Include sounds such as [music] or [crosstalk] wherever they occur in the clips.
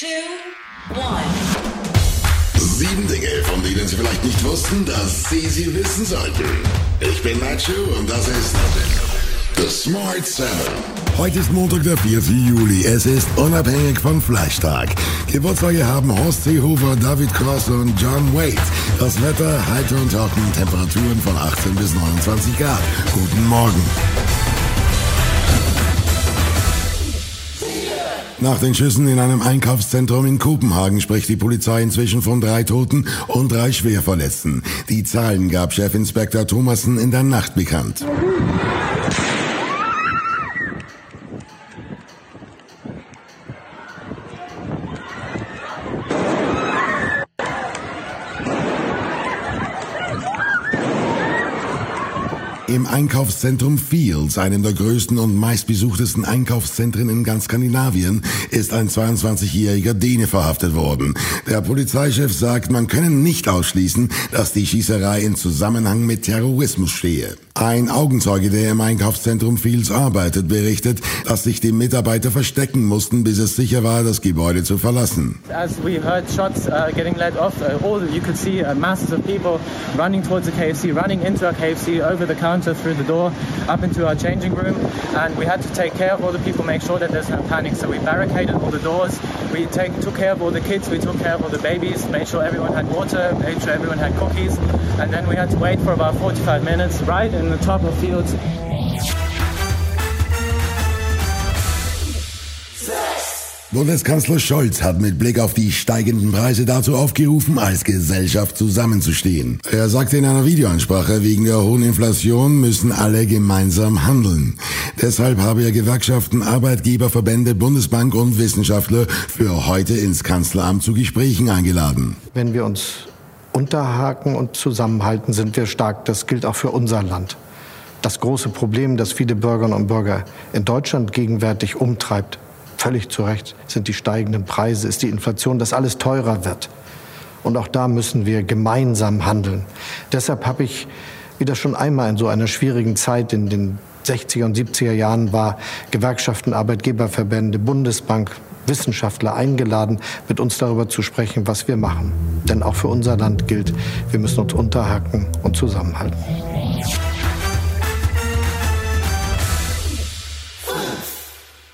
two, one. Sieben Dinge, von denen Sie vielleicht nicht wussten, dass Sie sie wissen sollten. Ich bin Nacho und das ist The Smart Seven. Heute ist Montag, der 4. Juli. Es ist unabhängig vom Fleischtag. Geburtstage haben Horst Seehofer, David Cross und John Wade. Das Wetter heiter und trocken, Temperaturen von 18 bis 29 Grad. Guten Morgen. Nach den Schüssen in einem Einkaufszentrum in Kopenhagen spricht die Polizei inzwischen von drei Toten und drei Schwerverletzten. Die Zahlen gab Chefinspektor Thomassen in der Nacht bekannt. Einkaufszentrum Fields, einem der größten und meistbesuchtesten Einkaufszentren in ganz Skandinavien, ist ein 22-jähriger Däne verhaftet worden. Der Polizeichef sagt, man könne nicht ausschließen, dass die Schießerei in Zusammenhang mit Terrorismus stehe. Ein Augenzeuge, der im Einkaufszentrum Fields arbeitet, berichtet, dass sich die Mitarbeiter verstecken mussten, bis es sicher war, das Gebäude zu verlassen. As we heard shots uh, getting let off, uh, all you could see uh, masses of people running towards the KFC, running into our KFC, over the counter, through the door, up into our changing room, and we had to take care of all the people, make sure that there's no panic. So we barricaded all the doors, we take, took care of all the kids, we took care of all the babies, made sure everyone had water, made sure everyone had cookies, and then we had to wait for about 45 minutes right in the top of fields. Bundeskanzler Scholz hat mit Blick auf die steigenden Preise dazu aufgerufen, als Gesellschaft zusammenzustehen. Er sagte in einer Videoansprache, wegen der hohen Inflation müssen alle gemeinsam handeln. Deshalb habe er Gewerkschaften, Arbeitgeberverbände, Bundesbank und Wissenschaftler für heute ins Kanzleramt zu Gesprächen eingeladen. Wenn wir uns unterhaken und zusammenhalten, sind wir stark. Das gilt auch für unser Land. Das große Problem, das viele Bürgerinnen und Bürger in Deutschland gegenwärtig umtreibt, völlig zu Recht, sind die steigenden Preise, ist die Inflation, dass alles teurer wird. Und auch da müssen wir gemeinsam handeln. Deshalb habe ich, wie das schon einmal in so einer schwierigen Zeit in den 60er und 70er Jahren war, Gewerkschaften, Arbeitgeberverbände, Bundesbank, Wissenschaftler eingeladen, mit uns darüber zu sprechen, was wir machen. Denn auch für unser Land gilt, wir müssen uns unterhaken und zusammenhalten.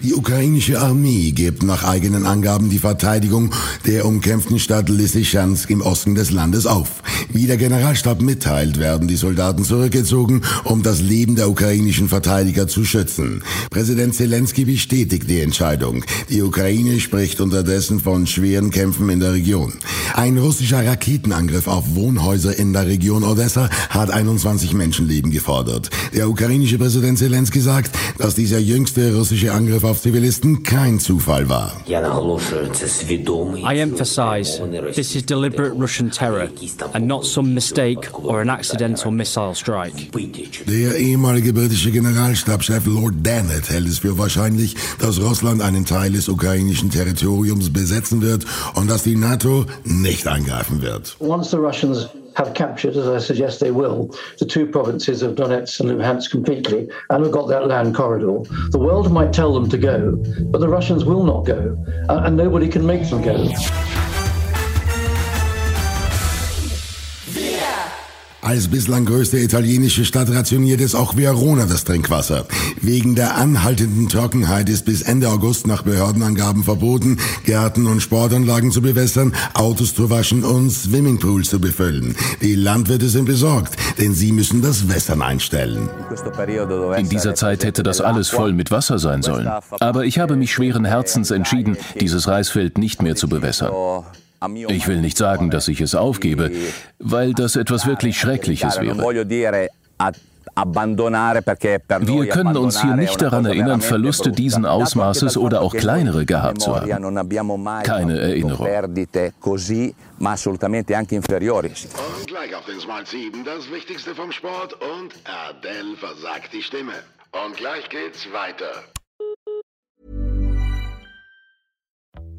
Die ukrainische Armee gibt nach eigenen Angaben die Verteidigung der umkämpften Stadt Lysychansk im Osten des Landes auf. Wie der Generalstab mitteilt, werden die Soldaten zurückgezogen, um das Leben der ukrainischen Verteidiger zu schützen. Präsident Zelensky bestätigt die Entscheidung. Die Ukraine spricht unterdessen von schweren Kämpfen in der Region. Ein russischer Raketenangriff auf Wohnhäuser in der Region Odessa hat 21 Menschenleben gefordert. Der ukrainische Präsident Zelensky sagt, dass dieser jüngste russische Angriff auf Zivilisten kein Zufall war. I emphasize this is deliberate Russian terror and not some mistake or an accidental missile strike. Der ehemalige britische Generalstabschef Lord Dannett hält es für wahrscheinlich, dass Russland einen Teil des ukrainischen Territoriums besetzen wird und dass die NATO nicht eingreifen wird. Once the Russians have captured, as I suggest they will, the two provinces of Donetsk and Luhansk completely, and have got that land corridor, the world might tell them to go, but the Russians will not go, and nobody can make them go. Als bislang größte italienische Stadt rationiert es auch Verona das Trinkwasser. Wegen der anhaltenden Trockenheit ist bis Ende August nach Behördenangaben verboten, Gärten und Sportanlagen zu bewässern, Autos zu waschen und Swimmingpools zu befüllen. Die Landwirte sind besorgt, denn sie müssen das Wässern einstellen. In dieser Zeit hätte das alles voll mit Wasser sein sollen. Aber ich habe mich schweren Herzens entschieden, dieses Reisfeld nicht mehr zu bewässern. Ich will nicht sagen, dass ich es aufgebe, weil das etwas wirklich Schreckliches wäre. Wir können uns hier nicht daran erinnern, Verluste diesen Ausmaßes oder auch kleinere gehabt zu haben. Keine Erinnerung. Und gleich auf den Smart 7 das Wichtigste vom Sport und Adele versagt die Stimme. Und gleich geht's weiter.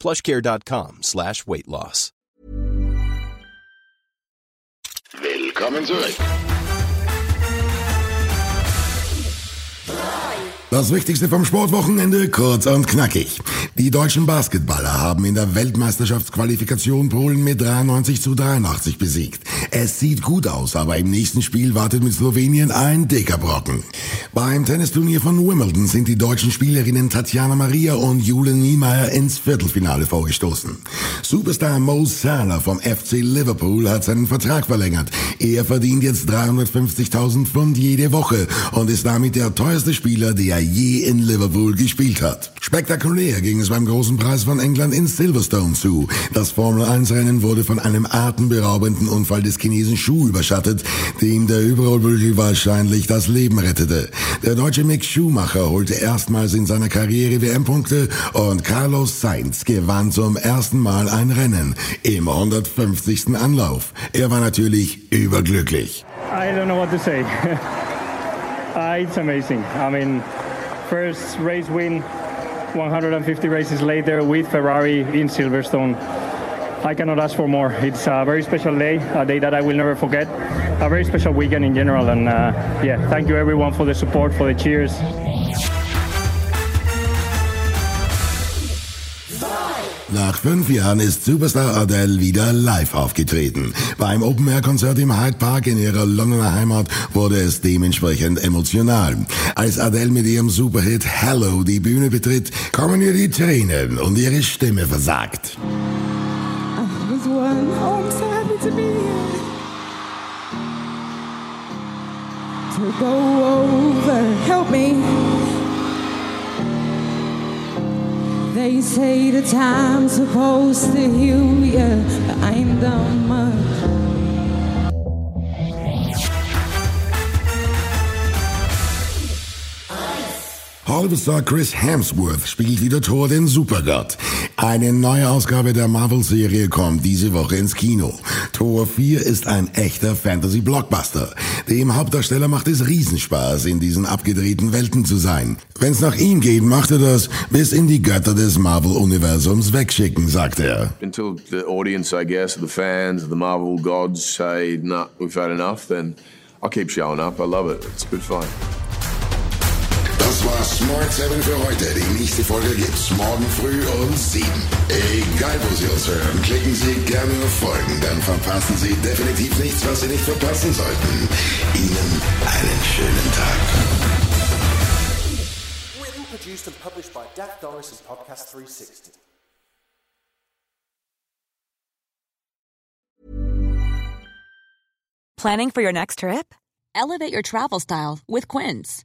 plushcare.com slash weight loss. Willkommen zurück. Das Wichtigste vom Sportwochenende kurz und knackig. Die deutschen Basketballer haben in der Weltmeisterschaftsqualifikation Polen mit 93 zu 83 besiegt. Es sieht gut aus, aber im nächsten Spiel wartet mit Slowenien ein dicker Brocken. Beim Tennisturnier von Wimbledon sind die deutschen Spielerinnen Tatjana Maria und Julen Niemeyer ins Viertelfinale vorgestoßen. Superstar Mo Salah vom FC Liverpool hat seinen Vertrag verlängert. Er verdient jetzt 350.000 Pfund jede Woche und ist damit der teuerste Spieler, der je in Liverpool gespielt hat. Spektakulär ging es beim großen Preis von England in Silverstone zu. Das Formel-1-Rennen wurde von einem atemberaubenden Unfall des Chinesen Schuh überschattet, dem der Überrollbügel wahrscheinlich das Leben rettete. Der deutsche Mick Schumacher holte erstmals in seiner Karriere WM-Punkte und Carlos Sainz gewann zum ersten Mal ein Rennen im 150. Anlauf. Er war natürlich überglücklich. I don't know what to say. uh, [laughs] it's amazing. I mean, first race win 150 races later with Ferrari in Silverstone. I cannot ask for more. It's a very special day, a day that I will never forget, a very special weekend in general. And uh, yeah, thank you everyone for the support, for the cheers. Nach fünf Jahren ist Superstar Adele wieder live aufgetreten. Beim Open-Air-Konzert im Hyde Park in ihrer Londoner Heimat wurde es dementsprechend emotional. Als Adele mit ihrem Superhit Hello die Bühne betritt, kommen ihr die Tränen und ihre Stimme versagt. Go over, help me. They say the time's supposed to heal you, but I ain't done much. Hollywood-Star Chris Hemsworth spielt wieder Thor den Supergott. Eine neue Ausgabe der Marvel-Serie kommt diese Woche ins Kino. Thor 4 ist ein echter Fantasy-Blockbuster. Dem Hauptdarsteller macht es Riesenspaß, in diesen abgedrehten Welten zu sein. Wenn's nach ihm geht, macht er das bis in die Götter des Marvel-Universums wegschicken, sagt er. Until the audience, I guess, the fans, the Marvel gods say, nah, we've had enough, then I'll keep showing up. I love it. It's good fun. Das war Smart 7 für heute. Die nächste Folge gibt's morgen früh um 7. Egal wo Sie uns hören, klicken Sie gerne auf Folgen, dann verpassen Sie definitiv nichts, was Sie nicht verpassen sollten. Ihnen einen schönen Tag. Written, produced and published by Dak Doris and Podcast 360. Planning for your next trip? Elevate your travel style with Quince.